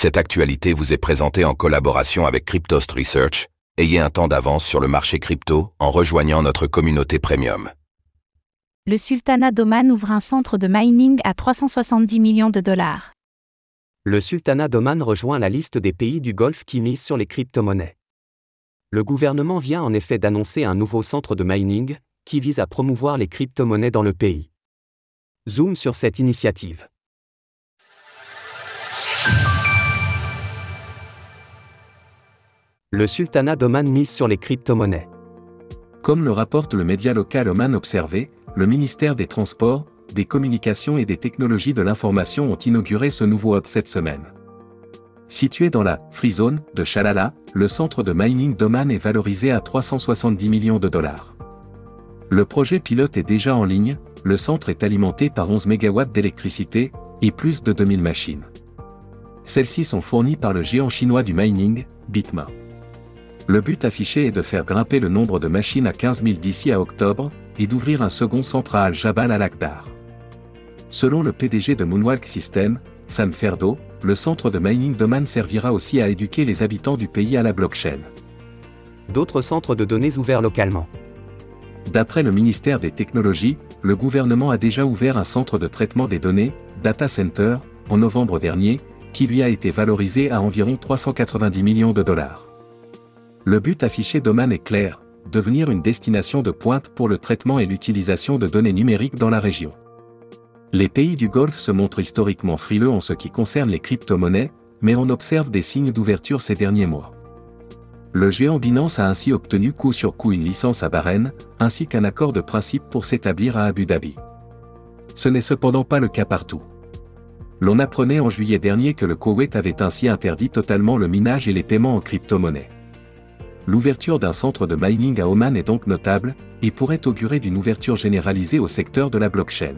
Cette actualité vous est présentée en collaboration avec Cryptost Research. Ayez un temps d'avance sur le marché crypto en rejoignant notre communauté premium. Le Sultanat d'Oman ouvre un centre de mining à 370 millions de dollars. Le Sultanat d'Oman rejoint la liste des pays du Golfe qui misent sur les crypto-monnaies. Le gouvernement vient en effet d'annoncer un nouveau centre de mining, qui vise à promouvoir les crypto-monnaies dans le pays. Zoom sur cette initiative. Le sultanat d'Oman mise sur les crypto-monnaies. Comme le rapporte le média local Oman Observé, le ministère des Transports, des Communications et des Technologies de l'Information ont inauguré ce nouveau hub cette semaine. Situé dans la Free Zone de Shalala, le centre de mining d'Oman est valorisé à 370 millions de dollars. Le projet pilote est déjà en ligne, le centre est alimenté par 11 MW d'électricité et plus de 2000 machines. Celles-ci sont fournies par le géant chinois du mining, Bitma. Le but affiché est de faire grimper le nombre de machines à 15 000 d'ici à octobre, et d'ouvrir un second centre à Al-Jabal al-Akhdar. Selon le PDG de Moonwalk System, Sam Ferdo, le centre de mining d'Oman servira aussi à éduquer les habitants du pays à la blockchain. D'autres centres de données ouverts localement. D'après le ministère des Technologies, le gouvernement a déjà ouvert un centre de traitement des données, Data Center, en novembre dernier, qui lui a été valorisé à environ 390 millions de dollars. Le but affiché d'Oman est clair, devenir une destination de pointe pour le traitement et l'utilisation de données numériques dans la région. Les pays du Golfe se montrent historiquement frileux en ce qui concerne les crypto-monnaies, mais on observe des signes d'ouverture ces derniers mois. Le géant Binance a ainsi obtenu coup sur coup une licence à Bahreïn, ainsi qu'un accord de principe pour s'établir à Abu Dhabi. Ce n'est cependant pas le cas partout. L'on apprenait en juillet dernier que le Koweït avait ainsi interdit totalement le minage et les paiements en crypto-monnaie l'ouverture d'un centre de mining à Oman est donc notable, et pourrait augurer d'une ouverture généralisée au secteur de la blockchain.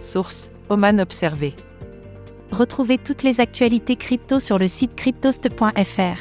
Source Oman Observé. Retrouvez toutes les actualités crypto sur le site cryptost.fr.